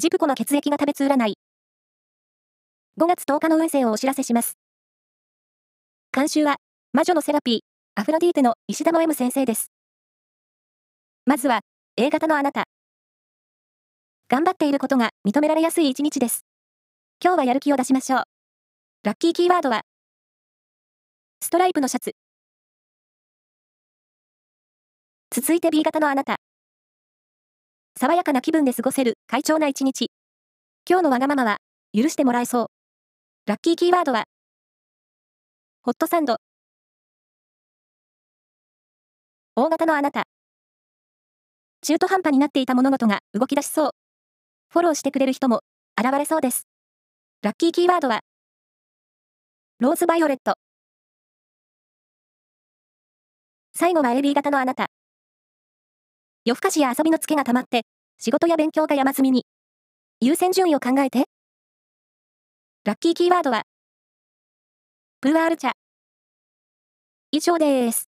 ジプコの血液が食べつ占い。5月10日の運勢をお知らせします。監修は、魔女のセラピー、アフロディーテの石田の M 先生です。まずは、A 型のあなた。頑張っていることが認められやすい一日です。今日はやる気を出しましょう。ラッキーキーワードは、ストライプのシャツ。続いて B 型のあなた。爽やかな気分で過ごせる快調な一日。今日のわがままは、許してもらえそう。ラッキーキーワードは、ホットサンド。大型のあなた。中途半端になっていた物事が動き出しそう。フォローしてくれる人も現れそうです。ラッキーキーワードは、ローズバイオレット。最後は AB 型のあなた。夜更かしや遊びのツケが溜まって、仕事や勉強が山積みに。優先順位を考えて。ラッキーキーワードは、プーアール茶。以上です。